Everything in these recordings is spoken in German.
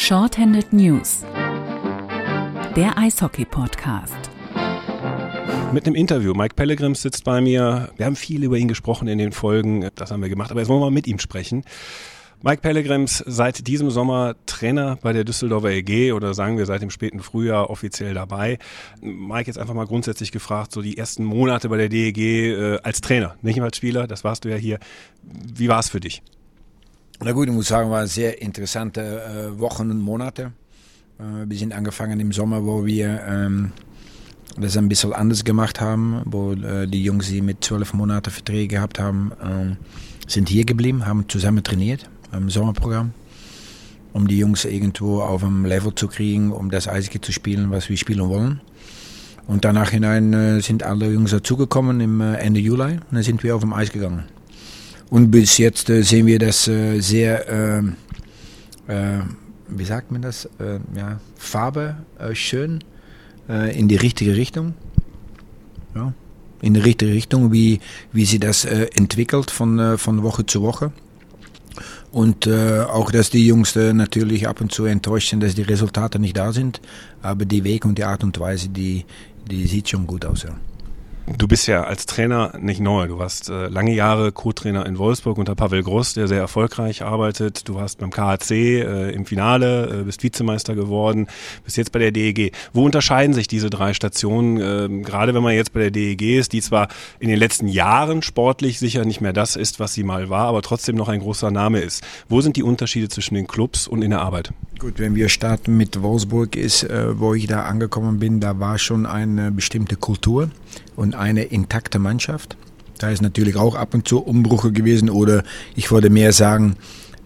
Shorthanded News, der Eishockey-Podcast. Mit einem Interview. Mike Pellegrims sitzt bei mir. Wir haben viel über ihn gesprochen in den Folgen. Das haben wir gemacht. Aber jetzt wollen wir mal mit ihm sprechen. Mike Pellegrims seit diesem Sommer Trainer bei der Düsseldorfer EG oder sagen wir seit dem späten Frühjahr offiziell dabei. Mike jetzt einfach mal grundsätzlich gefragt, so die ersten Monate bei der DEG äh, als Trainer, nicht als Spieler, das warst du ja hier. Wie war es für dich? Na gut, ich muss sagen, waren sehr interessante äh, Wochen und Monate. Äh, wir sind angefangen im Sommer, wo wir ähm, das ein bisschen anders gemacht haben, wo äh, die Jungs, die mit zwölf Monaten Verträge gehabt haben, ähm, sind hier geblieben, haben zusammen trainiert im Sommerprogramm, um die Jungs irgendwo auf einem Level zu kriegen, um das Eishockey zu spielen, was wir spielen wollen. Und danach hinein äh, sind alle Jungs dazugekommen im äh, Ende Juli und dann sind wir auf dem Eis gegangen. Und bis jetzt äh, sehen wir das äh, sehr, äh, äh, wie sagt man das, ja, Farbe schön in die richtige Richtung. Ja, in die richtige Richtung, wie, wie sie das entwickelt von, von Woche zu Woche. Und äh, auch, dass die Jungs äh, natürlich ab und zu enttäuscht sind, dass die Resultate nicht da sind. Aber die Weg und die Art und Weise, die, die sieht schon gut aus. Ja. Du bist ja als Trainer nicht neu. Du warst äh, lange Jahre Co-Trainer in Wolfsburg unter Pavel Gross, der sehr erfolgreich arbeitet. Du warst beim KHC äh, im Finale, äh, bist Vizemeister geworden, bist jetzt bei der DEG. Wo unterscheiden sich diese drei Stationen, äh, gerade wenn man jetzt bei der DEG ist, die zwar in den letzten Jahren sportlich sicher nicht mehr das ist, was sie mal war, aber trotzdem noch ein großer Name ist. Wo sind die Unterschiede zwischen den Clubs und in der Arbeit? Gut, wenn wir starten mit Wolfsburg ist, äh, wo ich da angekommen bin, da war schon eine bestimmte Kultur und eine intakte Mannschaft. Da ist natürlich auch ab und zu Umbrüche gewesen oder ich würde mehr sagen,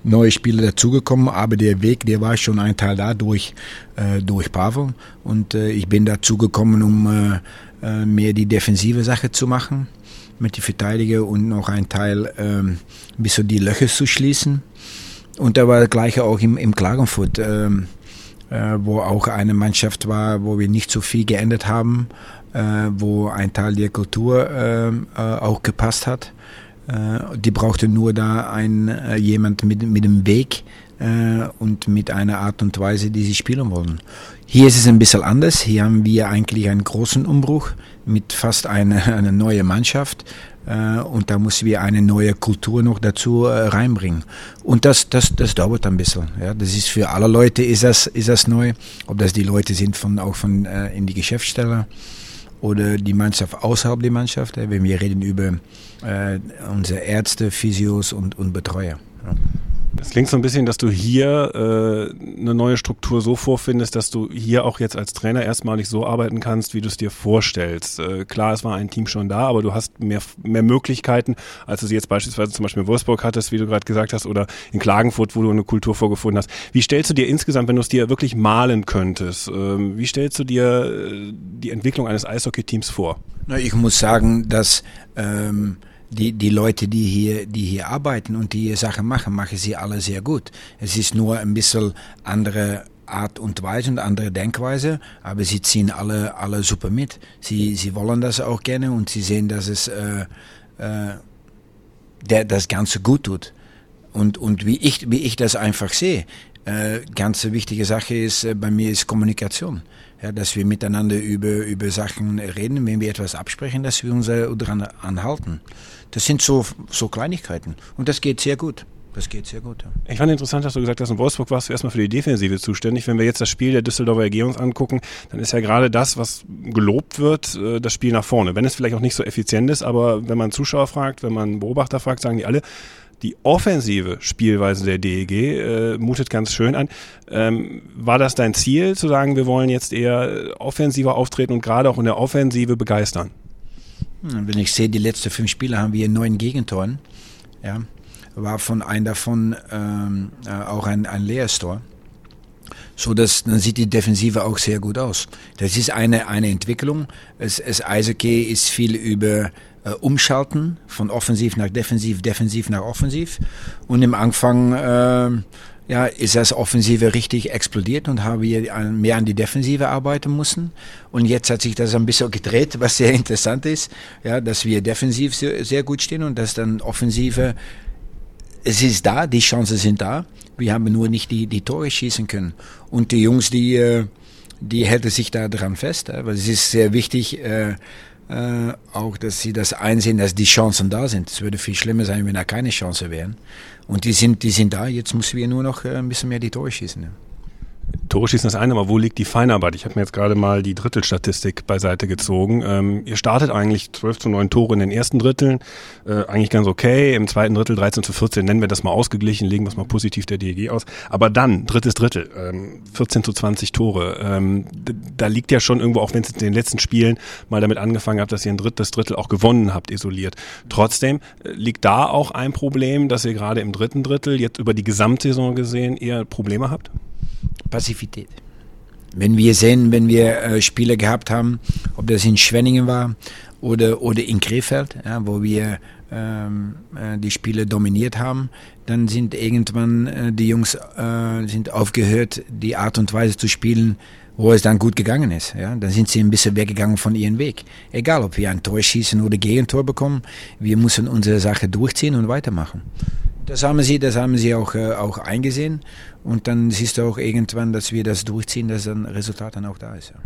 neue Spieler dazugekommen, aber der Weg, der war schon ein Teil da durch, äh, durch Pavel und äh, ich bin dazugekommen, um äh, äh, mehr die defensive Sache zu machen mit den Verteidiger und noch ein Teil ähm, ein bisschen die Löcher zu schließen. Und da war das Gleiche auch im, im Klagenfurt. Ähm, äh, wo auch eine Mannschaft war, wo wir nicht so viel geändert haben, wo ein Teil der Kultur äh, äh auch gepasst hat. Äh, die brauchte nur da ein, äh, jemand mit, mit dem Weg und mit einer Art und Weise, die sie spielen wollen. Hier ist es ein bisschen anders. Hier haben wir eigentlich einen großen Umbruch mit fast einer eine neue Mannschaft. Äh, und da müssen wir eine neue Kultur noch dazu äh, reinbringen. Und das, das, das dauert ein bisschen. Ja, das ist für alle Leute ist das, ist das neu. Ob das die Leute sind von, auch von, äh, in die Geschäftsstelle oder die Mannschaft außerhalb der Mannschaft. Wenn wir reden über äh, unsere Ärzte, Physios und, und Betreuer. Es klingt so ein bisschen, dass du hier äh, eine neue Struktur so vorfindest, dass du hier auch jetzt als Trainer erstmalig so arbeiten kannst, wie du es dir vorstellst. Äh, klar, es war ein Team schon da, aber du hast mehr, mehr Möglichkeiten, als du sie jetzt beispielsweise zum Beispiel in Wolfsburg hattest, wie du gerade gesagt hast, oder in Klagenfurt, wo du eine Kultur vorgefunden hast. Wie stellst du dir insgesamt, wenn du es dir wirklich malen könntest, äh, wie stellst du dir äh, die Entwicklung eines Eishockey-Teams vor? Na, ich muss sagen, dass ähm die, die Leute, die hier, die hier arbeiten und die hier Sachen machen, machen sie alle sehr gut. Es ist nur ein bisschen andere Art und Weise und andere Denkweise, aber sie ziehen alle, alle super mit. Sie, sie wollen das auch gerne und sie sehen, dass es äh, äh, der, das Ganze gut tut. Und, und wie, ich, wie ich das einfach sehe, äh, ganz wichtige Sache ist, äh, bei mir ist Kommunikation. Ja, dass wir miteinander über, über Sachen reden, wenn wir etwas absprechen, dass wir uns daran anhalten. Das sind so, so Kleinigkeiten. Und das geht sehr gut. Das geht sehr gut. Ja. Ich fand interessant, dass du gesagt hast, in Wolfsburg warst du erstmal für die Defensive zuständig. Wenn wir jetzt das Spiel der Düsseldorfer uns angucken, dann ist ja gerade das, was gelobt wird, äh, das Spiel nach vorne. Wenn es vielleicht auch nicht so effizient ist, aber wenn man Zuschauer fragt, wenn man Beobachter fragt, sagen die alle, die offensive Spielweise der DEG äh, mutet ganz schön an. Ähm, war das dein Ziel, zu sagen, wir wollen jetzt eher offensiver auftreten und gerade auch in der Offensive begeistern? Hm, wenn ich sehe, die letzten fünf Spiele haben wir neun Gegentoren. Ja, war von einem davon ähm, äh, auch ein, ein Leerstor. So dass dann sieht die Defensive auch sehr gut aus. Das ist eine eine Entwicklung. Es, es Eishockey ist viel über äh, umschalten von offensiv nach defensiv, defensiv nach offensiv. Und im Anfang äh, ja, ist das Offensive richtig explodiert und haben wir mehr an die Defensive arbeiten müssen. Und jetzt hat sich das ein bisschen gedreht, was sehr interessant ist, ja, dass wir defensiv sehr, sehr gut stehen und dass dann Offensive es ist da, die Chancen sind da. Wir haben nur nicht die, die Tore schießen können. Und die Jungs, die, äh, die halten sich da dran fest, weil es ist sehr wichtig, äh, äh, auch, dass sie das einsehen, dass die Chancen da sind. Es würde viel schlimmer sein, wenn da keine Chance wären. Und die sind, die sind da. Jetzt müssen wir nur noch ein bisschen mehr die Tore schießen. Ja. Tore schießen ist eine, aber wo liegt die Feinarbeit? Ich habe mir jetzt gerade mal die Drittelstatistik beiseite gezogen. Ähm, ihr startet eigentlich 12 zu 9 Tore in den ersten Dritteln, äh, eigentlich ganz okay. Im zweiten Drittel 13 zu 14 nennen wir das mal ausgeglichen, legen wir es mal positiv der DEG aus. Aber dann, drittes Drittel, ähm, 14 zu 20 Tore. Ähm, da liegt ja schon irgendwo, auch wenn es in den letzten Spielen mal damit angefangen habt, dass ihr ein drittes Drittel auch gewonnen habt, isoliert. Trotzdem äh, liegt da auch ein Problem, dass ihr gerade im dritten Drittel, jetzt über die Gesamtsaison gesehen, eher Probleme habt? Passivität. Wenn wir sehen, wenn wir äh, Spiele gehabt haben, ob das in Schwenningen war oder, oder in Krefeld, ja, wo wir ähm, äh, die Spiele dominiert haben, dann sind irgendwann äh, die Jungs äh, sind aufgehört, die Art und Weise zu spielen, wo es dann gut gegangen ist. Ja? Dann sind sie ein bisschen weggegangen von ihrem Weg. Egal, ob wir ein Tor schießen oder Gegentor bekommen, wir müssen unsere Sache durchziehen und weitermachen. Das haben sie, das haben sie auch, äh, auch eingesehen. Und dann siehst du auch irgendwann, dass wir das durchziehen, dass ein Resultat dann auch da ist. Ja.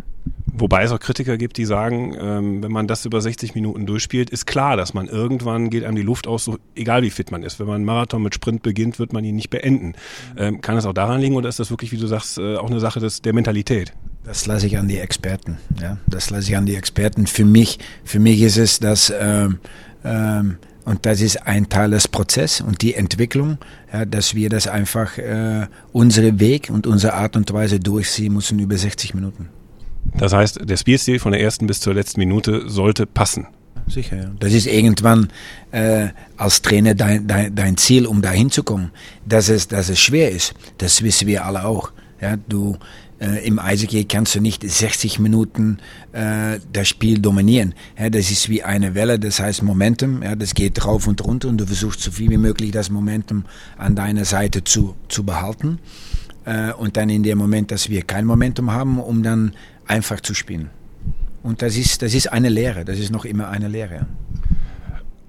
Wobei es auch Kritiker gibt, die sagen, ähm, wenn man das über 60 Minuten durchspielt, ist klar, dass man irgendwann geht einem die Luft aus, so, egal wie fit man ist. Wenn man einen Marathon mit Sprint beginnt, wird man ihn nicht beenden. Ähm, kann es auch daran liegen oder ist das wirklich, wie du sagst, äh, auch eine Sache des, der Mentalität? Das lasse ich an die Experten. Ja, das lasse ich an die Experten. Für mich, für mich ist es, dass ähm, ähm, und das ist ein Teil des Prozesses und die Entwicklung, ja, dass wir das einfach äh, unsere Weg und unsere Art und Weise durchziehen müssen über 60 Minuten. Das heißt, der Spielstil von der ersten bis zur letzten Minute sollte passen. Sicher, ja. Das ist irgendwann äh, als Trainer dein, dein, dein Ziel, um da hinzukommen. Dass es, dass es schwer ist, das wissen wir alle auch. Ja, du, äh, Im Eishockey kannst du nicht 60 Minuten äh, das Spiel dominieren. Ja, das ist wie eine Welle, das heißt Momentum. Ja, das geht rauf und runter und du versuchst so viel wie möglich das Momentum an deiner Seite zu, zu behalten. Äh, und dann in dem Moment, dass wir kein Momentum haben, um dann einfach zu spielen. Und das ist, das ist eine Lehre, das ist noch immer eine Lehre.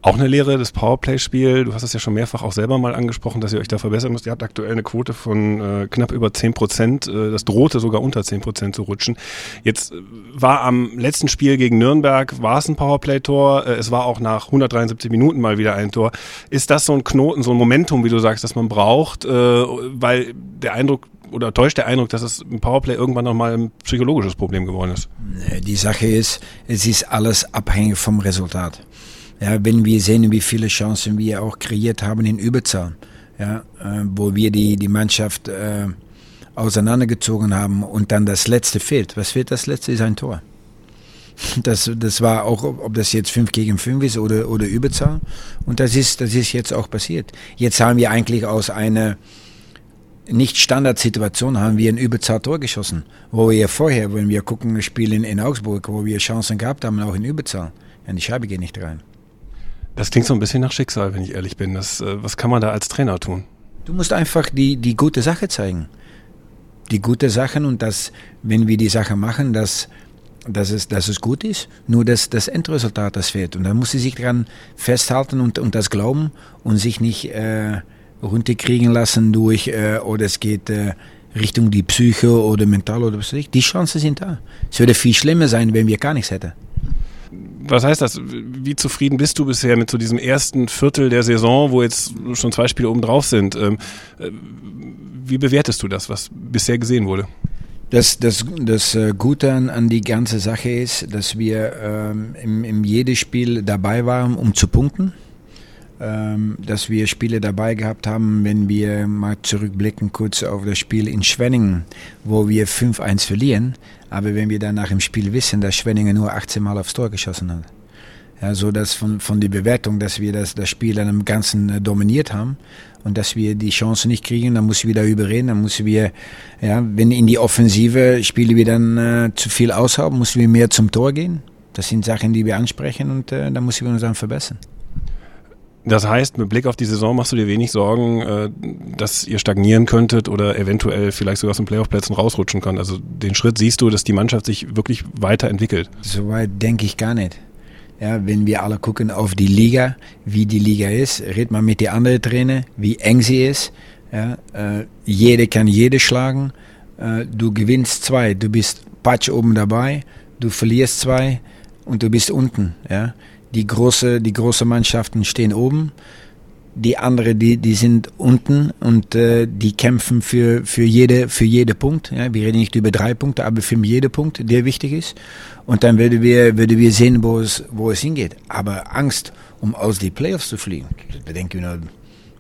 Auch eine Lehre, das Powerplay-Spiel, du hast es ja schon mehrfach auch selber mal angesprochen, dass ihr euch da verbessern müsst. Ihr habt aktuell eine Quote von äh, knapp über 10 Prozent. Äh, das drohte sogar unter 10 Prozent zu rutschen. Jetzt äh, war am letzten Spiel gegen Nürnberg, war es ein Powerplay-Tor. Äh, es war auch nach 173 Minuten mal wieder ein Tor. Ist das so ein Knoten, so ein Momentum, wie du sagst, das man braucht? Äh, weil der Eindruck oder täuscht der Eindruck, dass es im Powerplay irgendwann nochmal ein psychologisches Problem geworden ist? Die Sache ist, es ist alles abhängig vom Resultat. Ja, wenn wir sehen, wie viele Chancen wir auch kreiert haben in Überzahl, ja, äh, wo wir die, die Mannschaft äh, auseinandergezogen haben und dann das letzte fehlt. Was fehlt das letzte? Ist ein Tor. Das, das war auch, ob das jetzt 5 gegen 5 ist oder, oder Überzahl. Und das ist, das ist jetzt auch passiert. Jetzt haben wir eigentlich aus einer nicht Standardsituation haben wir ein Überzahl-Tor geschossen. Wo wir vorher, wenn wir gucken, das Spiel in, in Augsburg, wo wir Chancen gehabt haben, auch in Überzahl. Ja, die Scheibe geht nicht rein. Das klingt so ein bisschen nach Schicksal, wenn ich ehrlich bin. Das, äh, was kann man da als Trainer tun? Du musst einfach die, die gute Sache zeigen. Die gute Sachen und das, wenn wir die Sache machen, dass, dass, es, dass es gut ist, nur dass das Endresultat das fehlt. Und dann muss sie sich daran festhalten und, und das glauben und sich nicht äh, runterkriegen lassen durch, äh, oder es geht äh, Richtung die Psyche oder mental oder was weiß ich. Die Chancen sind da. Es würde viel schlimmer sein, wenn wir gar nichts hätten was heißt das? Wie zufrieden bist du bisher mit so diesem ersten Viertel der Saison, wo jetzt schon zwei Spiele oben drauf sind? Ähm, äh, wie bewertest du das, was bisher gesehen wurde? Das, das, das äh, Gute an, an die ganze Sache ist, dass wir ähm, im, im jedes Spiel dabei waren, um zu punkten. Ähm, dass wir Spiele dabei gehabt haben, wenn wir mal zurückblicken kurz auf das Spiel in Schwenningen, wo wir 5-1 verlieren, aber wenn wir dann nach dem Spiel wissen, dass Schwenningen nur 18 Mal aufs Tor geschossen hat. Ja, so dass von, von der Bewertung, dass wir das, das Spiel dann im Ganzen äh, dominiert haben und dass wir die Chance nicht kriegen, dann müssen wir darüber reden, dann müssen wir, ja, wenn in die Offensive Spiele wir dann äh, zu viel aushaben, müssen wir mehr zum Tor gehen. Das sind Sachen, die wir ansprechen und äh, da müssen wir uns dann verbessern. Das heißt, mit Blick auf die Saison machst du dir wenig Sorgen, äh, dass ihr stagnieren könntet oder eventuell vielleicht sogar aus den Playoff-Plätzen rausrutschen kann. Also den Schritt siehst du, dass die Mannschaft sich wirklich weiterentwickelt. Soweit denke ich gar nicht. Ja, wenn wir alle gucken auf die Liga, wie die Liga ist, red mal mit den anderen Trainer, wie eng sie ist. Ja, äh, jeder kann jede schlagen. Äh, du gewinnst zwei, du bist patsch oben dabei, du verlierst zwei und du bist unten. Ja. Die große, die große Mannschaften stehen oben die andere, die, die sind unten und äh, die kämpfen für, für, jede, für jede Punkt. Ja, wir reden nicht über drei Punkte, aber für jeden Punkt, der wichtig ist. Und dann würden wir, würden wir sehen, wo es, wo es hingeht. Aber Angst, um aus die Playoffs zu fliegen, da denken wir,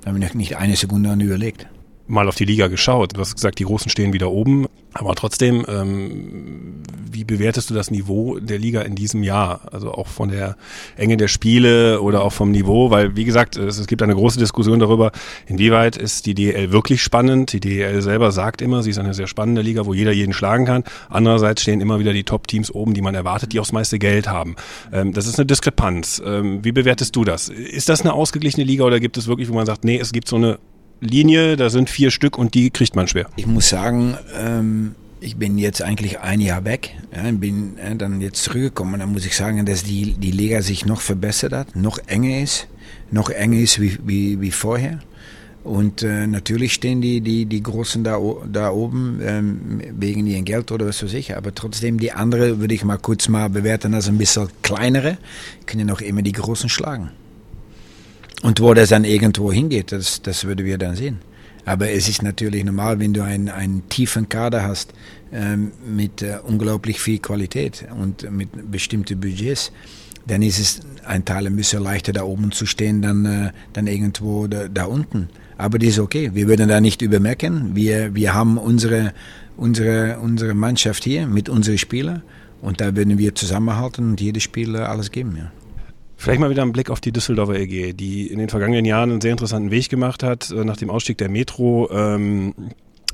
da haben wir nicht eine Sekunde an überlegt mal auf die Liga geschaut. Du hast gesagt, die Großen stehen wieder oben. Aber trotzdem, ähm, wie bewertest du das Niveau der Liga in diesem Jahr? Also auch von der Enge der Spiele oder auch vom Niveau? Weil, wie gesagt, es, es gibt eine große Diskussion darüber, inwieweit ist die DL wirklich spannend. Die DL selber sagt immer, sie ist eine sehr spannende Liga, wo jeder jeden schlagen kann. Andererseits stehen immer wieder die Top-Teams oben, die man erwartet, die auch das meiste Geld haben. Ähm, das ist eine Diskrepanz. Ähm, wie bewertest du das? Ist das eine ausgeglichene Liga oder gibt es wirklich, wo man sagt, nee, es gibt so eine Linie, da sind vier Stück und die kriegt man schwer. Ich muss sagen, ähm, ich bin jetzt eigentlich ein Jahr weg, ja, bin äh, dann jetzt zurückgekommen. Dann muss ich sagen, dass die, die Liga sich noch verbessert hat, noch enger ist, noch enger ist wie, wie, wie vorher. Und äh, natürlich stehen die, die, die Großen da, da oben ähm, wegen ihrem Geld oder was weiß ich. Aber trotzdem, die andere würde ich mal kurz mal bewerten als ein bisschen kleinere, können noch immer die Großen schlagen. Und wo das dann irgendwo hingeht, das, das würden wir dann sehen. Aber es ist natürlich normal, wenn du einen, einen tiefen Kader hast ähm, mit äh, unglaublich viel Qualität und mit bestimmten Budgets, dann ist es ein Teil ein bisschen leichter da oben zu stehen, dann, äh, dann irgendwo da, da unten. Aber das ist okay. Wir würden da nicht übermerken. Wir, wir haben unsere, unsere, unsere Mannschaft hier mit unseren Spielern und da würden wir zusammenhalten und jedes Spieler alles geben. Ja. Vielleicht mal wieder ein Blick auf die Düsseldorfer EG, die in den vergangenen Jahren einen sehr interessanten Weg gemacht hat, äh, nach dem Ausstieg der Metro. Ähm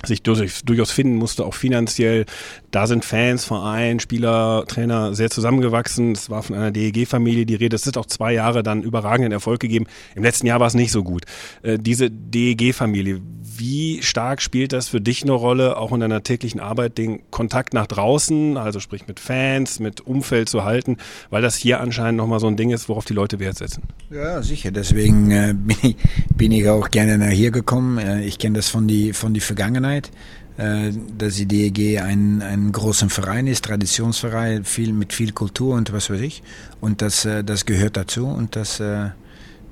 sich durchaus finden musste, auch finanziell. Da sind Fans, Verein, Spieler, Trainer sehr zusammengewachsen. Es war von einer DEG-Familie die Rede. Es ist auch zwei Jahre dann überragenden Erfolg gegeben. Im letzten Jahr war es nicht so gut. Äh, diese DEG-Familie, wie stark spielt das für dich eine Rolle, auch in deiner täglichen Arbeit, den Kontakt nach draußen, also sprich mit Fans, mit Umfeld zu halten, weil das hier anscheinend nochmal so ein Ding ist, worauf die Leute Wert setzen? Ja, sicher. Deswegen äh, bin, ich, auch gerne nach hier gekommen. Äh, ich kenne das von die, von die Vergangenheit äh, dass die DEG ein, ein großer Verein ist, Traditionsverein, viel, mit viel Kultur und was weiß ich. Und das, äh, das gehört dazu und das,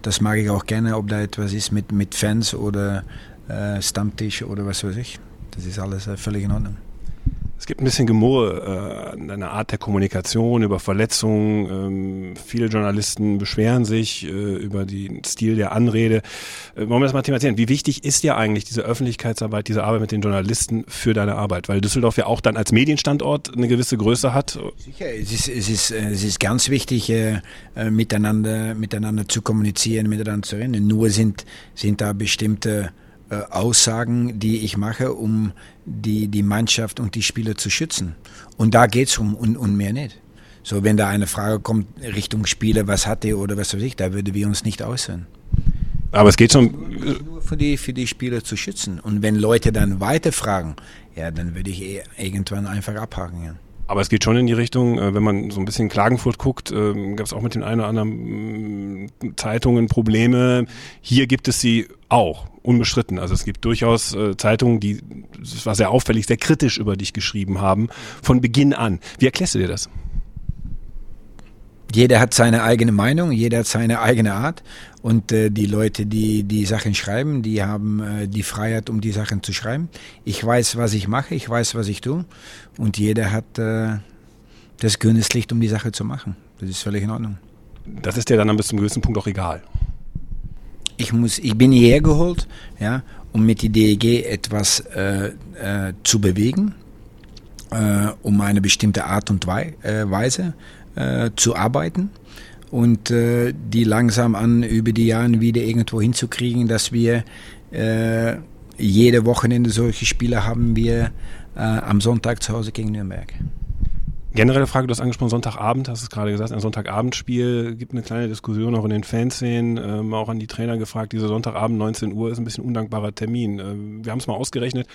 das mag ich auch gerne, ob da etwas ist mit, mit Fans oder äh, Stammtisch oder was weiß ich. Das ist alles äh, völlig in Ordnung. Es gibt ein bisschen Gemurre äh, eine Art der Kommunikation über Verletzungen. Ähm, viele Journalisten beschweren sich äh, über den Stil der Anrede. Äh, wollen wir das mal thematisieren? Wie wichtig ist dir eigentlich diese Öffentlichkeitsarbeit, diese Arbeit mit den Journalisten für deine Arbeit? Weil Düsseldorf ja auch dann als Medienstandort eine gewisse Größe hat. Sicher, es ist, es ist, äh, es ist ganz wichtig, äh, äh, miteinander, miteinander zu kommunizieren, miteinander zu reden. Nur sind, sind da bestimmte Aussagen, die ich mache, um die, die Mannschaft und die Spieler zu schützen. Und da geht es um und, und mehr nicht. So, wenn da eine Frage kommt Richtung Spieler, was hat er oder was weiß ich, da würden wir uns nicht äußern. Aber es geht schon. Nur für die, für die Spieler zu schützen. Und wenn Leute dann weiter fragen, ja, dann würde ich eh irgendwann einfach abhaken. Ja. Aber es geht schon in die Richtung, äh, wenn man so ein bisschen Klagenfurt guckt, ähm, gab es auch mit den ein oder anderen mm, Zeitungen Probleme. Hier gibt es sie auch, unbestritten. Also es gibt durchaus äh, Zeitungen, die, das war sehr auffällig, sehr kritisch über dich geschrieben haben, von Beginn an. Wie erklärst du dir das? Jeder hat seine eigene Meinung, jeder hat seine eigene Art und äh, die Leute, die die Sachen schreiben, die haben äh, die Freiheit, um die Sachen zu schreiben. Ich weiß, was ich mache, ich weiß, was ich tue und jeder hat äh, das grüne Licht, um die Sache zu machen. Das ist völlig in Ordnung. Das ist dir dann bis zum gewissen Punkt auch egal. Ich muss, ich bin hierher geholt, ja, um mit der DEG etwas äh, äh, zu bewegen, äh, um eine bestimmte Art und Weise äh, zu arbeiten und äh, die langsam an über die Jahre wieder irgendwo hinzukriegen, dass wir äh, jede Wochenende solche Spiele haben wir äh, am Sonntag zu Hause gegen Nürnberg. Generelle Frage, du hast angesprochen, Sonntagabend, hast du es gerade gesagt, ein Sonntagabendspiel, gibt eine kleine Diskussion auch in den Fanszenen, ähm, auch an die Trainer gefragt, dieser Sonntagabend 19 Uhr ist ein bisschen undankbarer Termin. Ähm, wir haben es mal ausgerechnet,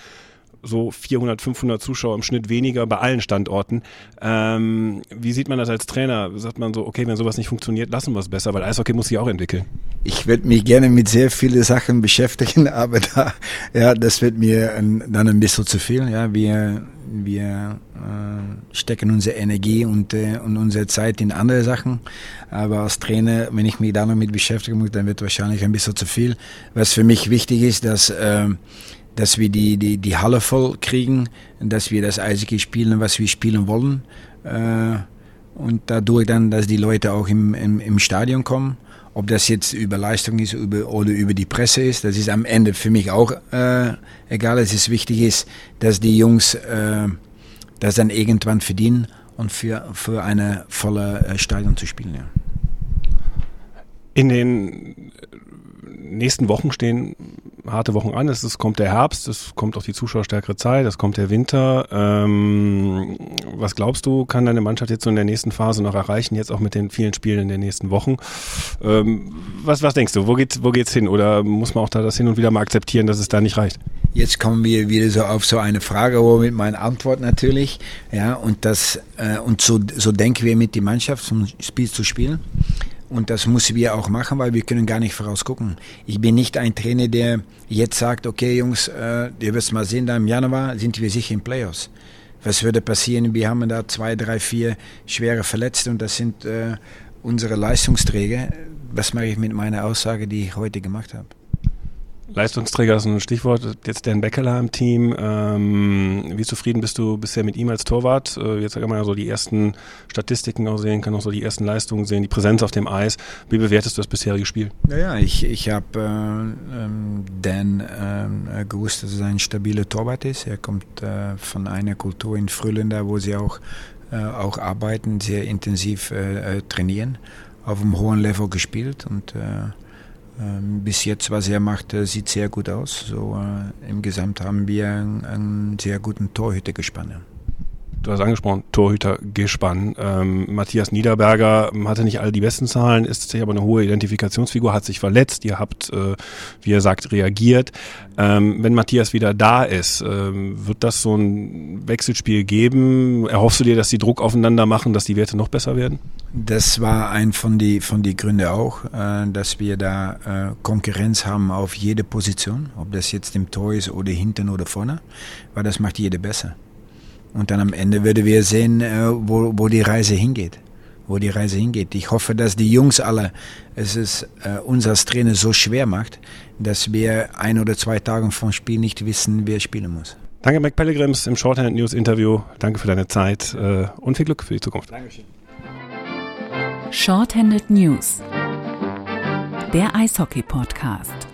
so 400, 500 Zuschauer im Schnitt weniger bei allen Standorten. Ähm, wie sieht man das als Trainer? Sagt man so, okay, wenn sowas nicht funktioniert, lassen wir es besser, weil Eishockey muss sich auch entwickeln. Ich würde mich gerne mit sehr vielen Sachen beschäftigen, aber da, ja, das wird mir ein, dann ein bisschen zu viel. Ja, wir, wir äh, stecken unsere Energie und, äh, und unsere Zeit in andere Sachen. Aber als Trainer, wenn ich mich da noch mit beschäftigen muss, dann wird wahrscheinlich ein bisschen zu viel. Was für mich wichtig ist, dass äh, dass wir die, die, die Halle voll kriegen, dass wir das Eishockey spielen, was wir spielen wollen. Äh, und dadurch dann, dass die Leute auch im, im, im Stadion kommen. Ob das jetzt über Leistung ist über, oder über die Presse ist, das ist am Ende für mich auch äh, egal. Es ist wichtig ist, dass die Jungs äh, das dann irgendwann verdienen und für, für eine volle äh, Stadion zu spielen. Ja. In den nächsten Wochen stehen harte Wochen an. Es, es kommt der Herbst, es kommt auch die zuschauerstärkere Zeit, es kommt der Winter. Ähm, was glaubst du, kann deine Mannschaft jetzt so in der nächsten Phase noch erreichen, jetzt auch mit den vielen Spielen in den nächsten Wochen? Ähm, was, was denkst du, wo geht's, wo geht's hin? Oder muss man auch da das hin und wieder mal akzeptieren, dass es da nicht reicht? Jetzt kommen wir wieder so auf so eine Frage, wo mit meiner Antwort natürlich, ja, und das, äh, und so, so denken wir mit die Mannschaft, zum Spiel zu spielen. Und das müssen wir auch machen, weil wir können gar nicht vorausgucken. Ich bin nicht ein Trainer, der jetzt sagt, okay Jungs, äh, ihr wirst mal sehen, da im Januar sind wir sicher in Playoffs. Was würde passieren? Wir haben da zwei, drei, vier schwere Verletzte und das sind äh, unsere Leistungsträger. Was mache ich mit meiner Aussage, die ich heute gemacht habe? Leistungsträger ist ein Stichwort. Jetzt Dan Beckeler im Team. Ähm, wie zufrieden bist du bisher mit ihm als Torwart? Äh, jetzt kann man ja so die ersten Statistiken auch sehen, kann auch so die ersten Leistungen sehen, die Präsenz auf dem Eis. Wie bewertest du das bisherige Spiel? Naja, ich, ich habe äh, ähm, Dan äh, gewusst, dass er ein stabiler Torwart ist. Er kommt äh, von einer Kultur in Frühländer, wo sie auch, äh, auch arbeiten, sehr intensiv äh, trainieren, auf einem hohen Level gespielt und ähm, bis jetzt, was er macht, sieht sehr gut aus. So, äh, Im Gesamt haben wir einen, einen sehr guten Torhütergespann. Du hast angesprochen, Torhütergespann. Ähm, Matthias Niederberger hatte nicht alle die besten Zahlen, ist aber eine hohe Identifikationsfigur, hat sich verletzt. Ihr habt, äh, wie er sagt, reagiert. Ähm, wenn Matthias wieder da ist, ähm, wird das so ein Wechselspiel geben? Erhoffst du dir, dass die Druck aufeinander machen, dass die Werte noch besser werden? Das war ein von die von die Gründe auch, äh, dass wir da äh, Konkurrenz haben auf jede Position, ob das jetzt im Tor ist oder hinten oder vorne, weil das macht jede besser. Und dann am Ende werden wir sehen, äh, wo, wo die Reise hingeht. Wo die Reise hingeht. Ich hoffe, dass die Jungs alle es ist, äh, uns als Trainer so schwer macht, dass wir ein oder zwei Tage vom Spiel nicht wissen, wer spielen muss. Danke, Mac Pellegrims, im Shorthand News Interview. Danke für deine Zeit äh, und viel Glück für die Zukunft. Dankeschön. Shorthanded News, der Eishockey-Podcast.